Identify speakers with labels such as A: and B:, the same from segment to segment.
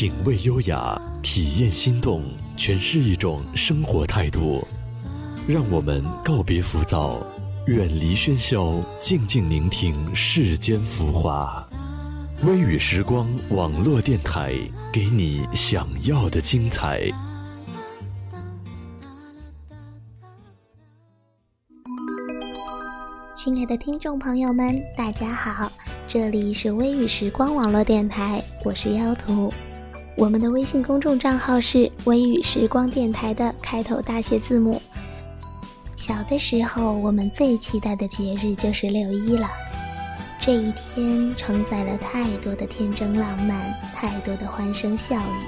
A: 品味优雅，体验心动，诠释一种生活态度。让我们告别浮躁，远离喧嚣，静静聆听世间浮华。微雨时光网络电台，给你想要的精彩。
B: 亲爱的听众朋友们，大家好，这里是微雨时光网络电台，我是妖图。我们的微信公众账号是“微雨时光电台”的开头大写字母。小的时候，我们最期待的节日就是六一了。这一天承载了太多的天真浪漫，太多的欢声笑语。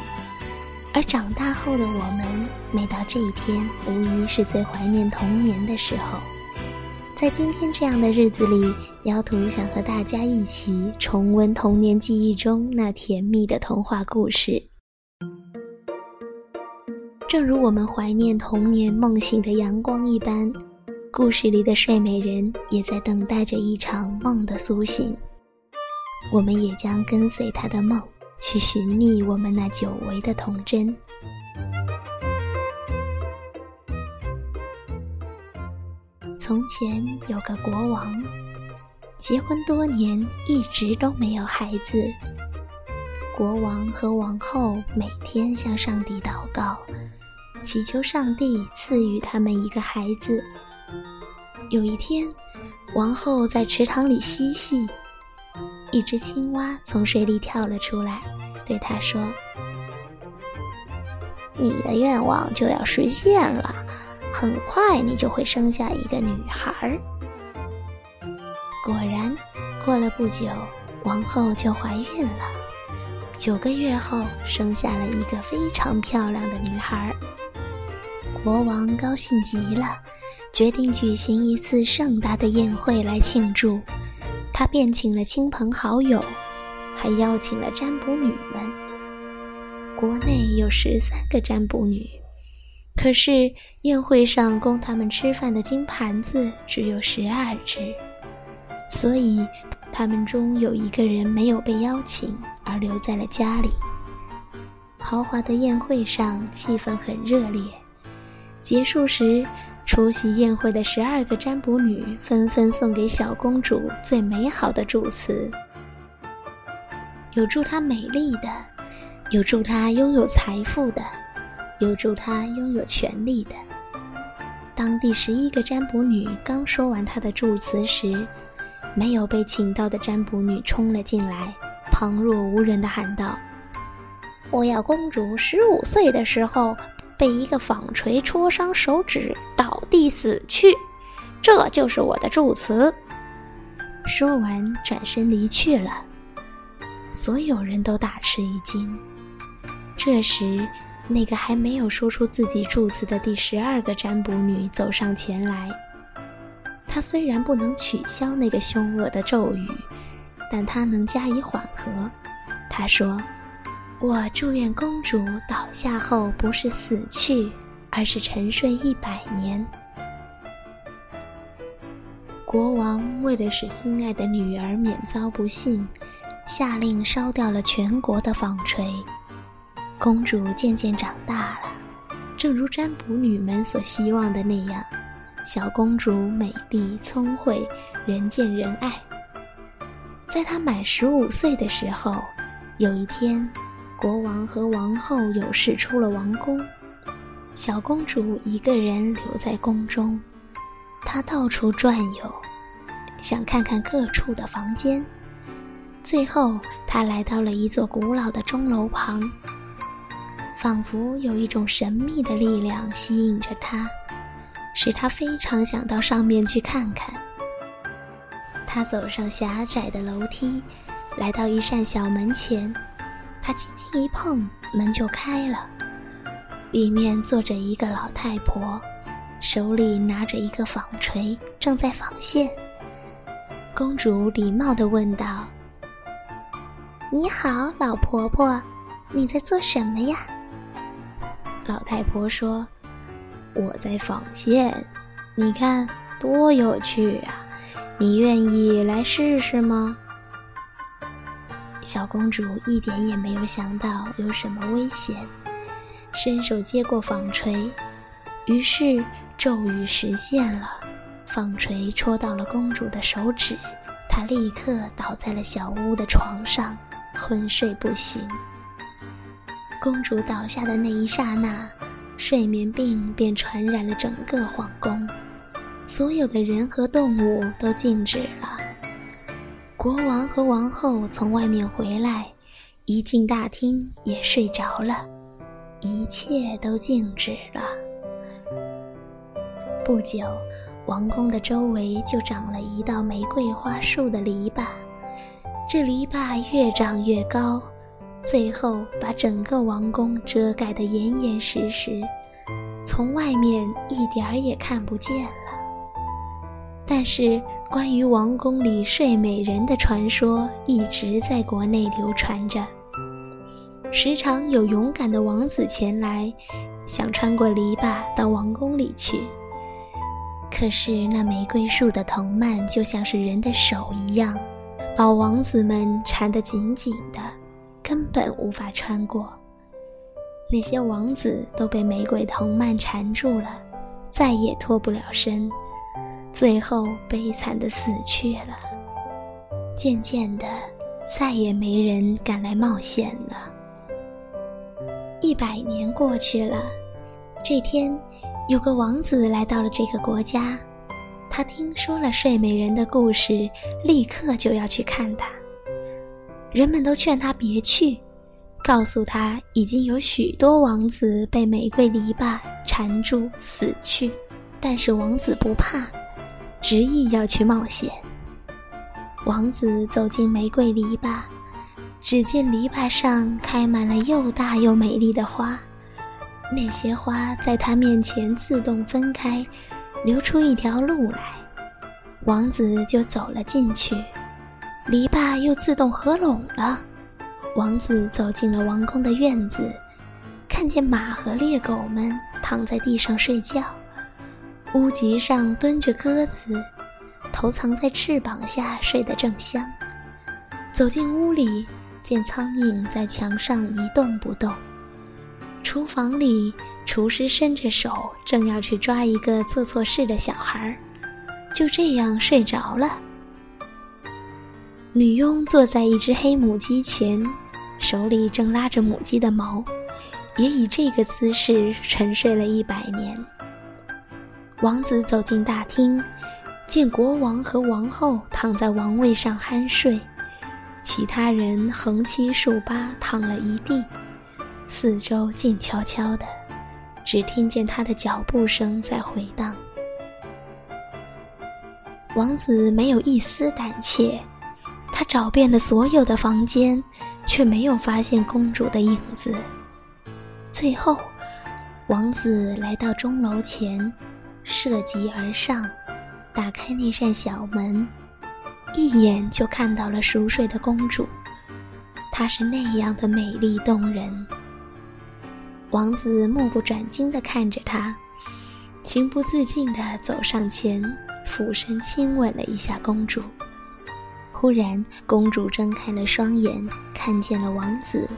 B: 而长大后的我们，每到这一天，无疑是最怀念童年的时候。在今天这样的日子里，妖图想和大家一起重温童年记忆中那甜蜜的童话故事。正如我们怀念童年梦醒的阳光一般，故事里的睡美人也在等待着一场梦的苏醒。我们也将跟随她的梦，去寻觅我们那久违的童真。从前有个国王，结婚多年，一直都没有孩子。国王和王后每天向上帝祷告，祈求上帝赐予他们一个孩子。有一天，王后在池塘里嬉戏，一只青蛙从水里跳了出来，对她说：“你的愿望就要实现了。”很快你就会生下一个女孩。果然，过了不久，王后就怀孕了。九个月后，生下了一个非常漂亮的女孩。国王高兴极了，决定举行一次盛大的宴会来庆祝。他便请了亲朋好友，还邀请了占卜女们。国内有十三个占卜女。可是宴会上供他们吃饭的金盘子只有十二只，所以他们中有一个人没有被邀请，而留在了家里。豪华的宴会上气氛很热烈，结束时，出席宴会的十二个占卜女纷纷送给小公主最美好的祝词，有祝她美丽的，有祝她拥有财富的。有助他拥有权力的。当第十一个占卜女刚说完她的祝词时，没有被请到的占卜女冲了进来，旁若无人地喊道：“我要公主十五岁的时候被一个纺锤戳伤手指，倒地死去，这就是我的祝词。”说完，转身离去了。所有人都大吃一惊。这时。那个还没有说出自己祝词的第十二个占卜女走上前来。她虽然不能取消那个凶恶的咒语，但她能加以缓和。她说：“我祝愿公主倒下后不是死去，而是沉睡一百年。”国王为了使心爱的女儿免遭不幸，下令烧掉了全国的纺锤。公主渐渐长大了，正如占卜女们所希望的那样，小公主美丽聪慧，人见人爱。在她满十五岁的时候，有一天，国王和王后有事出了王宫，小公主一个人留在宫中。她到处转悠，想看看各处的房间。最后，她来到了一座古老的钟楼旁。仿佛有一种神秘的力量吸引着他，使他非常想到上面去看看。他走上狭窄的楼梯，来到一扇小门前，他轻轻一碰，门就开了。里面坐着一个老太婆，手里拿着一个纺锤，正在纺线。公主礼貌地问道：“你好，老婆婆，你在做什么呀？”老太婆说：“我在纺线，你看多有趣啊！你愿意来试试吗？”小公主一点也没有想到有什么危险，伸手接过纺锤，于是咒语实现了，纺锤戳到了公主的手指，她立刻倒在了小屋的床上，昏睡不醒。公主倒下的那一刹那，睡眠病便传染了整个皇宫，所有的人和动物都静止了。国王和王后从外面回来，一进大厅也睡着了，一切都静止了。不久，王宫的周围就长了一道玫瑰花树的篱笆，这篱笆越长越高，最后把整个王宫遮盖得严严实实，从外面一点儿也看不见了。但是，关于王宫里睡美人的传说一直在国内流传着。时常有勇敢的王子前来，想穿过篱笆到王宫里去。可是那玫瑰树的藤蔓就像是人的手一样，把王子们缠得紧紧的，根本无法穿过。那些王子都被玫瑰藤蔓缠住了，再也脱不了身。最后悲惨的死去了。渐渐的，再也没人敢来冒险了。一百年过去了，这天，有个王子来到了这个国家。他听说了睡美人的故事，立刻就要去看她。人们都劝他别去，告诉他已经有许多王子被玫瑰篱笆缠住死去，但是王子不怕。执意要去冒险。王子走进玫瑰篱笆，只见篱笆上开满了又大又美丽的花，那些花在他面前自动分开，留出一条路来。王子就走了进去，篱笆又自动合拢了。王子走进了王宫的院子，看见马和猎狗们躺在地上睡觉。屋脊上蹲着鸽子，头藏在翅膀下，睡得正香。走进屋里，见苍蝇在墙上一动不动。厨房里，厨师伸着手，正要去抓一个做错事的小孩，就这样睡着了。女佣坐在一只黑母鸡前，手里正拉着母鸡的毛，也以这个姿势沉睡了一百年。王子走进大厅，见国王和王后躺在王位上酣睡，其他人横七竖八躺了一地，四周静悄悄的，只听见他的脚步声在回荡。王子没有一丝胆怯，他找遍了所有的房间，却没有发现公主的影子。最后，王子来到钟楼前。涉级而上，打开那扇小门，一眼就看到了熟睡的公主。她是那样的美丽动人。王子目不转睛地看着她，情不自禁地走上前，俯身亲吻了一下公主。忽然，公主睁开了双眼，看见了王子，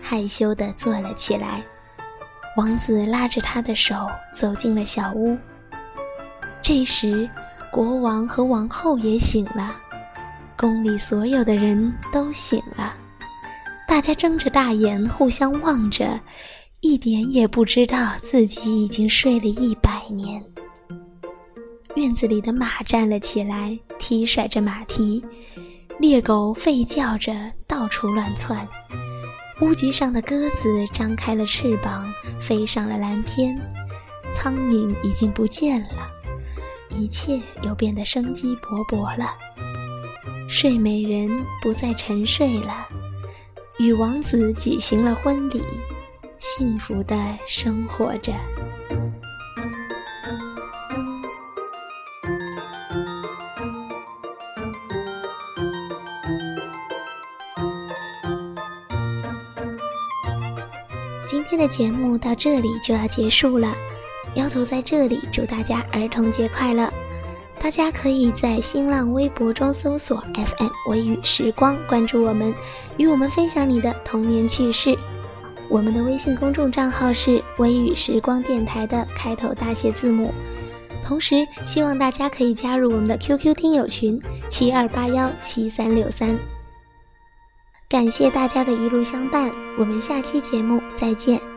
B: 害羞地坐了起来。王子拉着她的手走进了小屋。这时，国王和王后也醒了，宫里所有的人都醒了，大家睁着大眼互相望着，一点也不知道自己已经睡了一百年。院子里的马站了起来，踢甩着马蹄，猎狗吠叫着到处乱窜，屋脊上的鸽子张开了翅膀，飞上了蓝天，苍蝇已经不见了。一切又变得生机勃勃了。睡美人不再沉睡了，与王子举行了婚礼，幸福的生活着。今天的节目到这里就要结束了。妖头在这里祝大家儿童节快乐！大家可以在新浪微博中搜索 FM 微雨时光，关注我们，与我们分享你的童年趣事。我们的微信公众账号是“微雨时光电台”的开头大写字母。同时，希望大家可以加入我们的 QQ 听友群七二八幺七三六三。感谢大家的一路相伴，我们下期节目再见。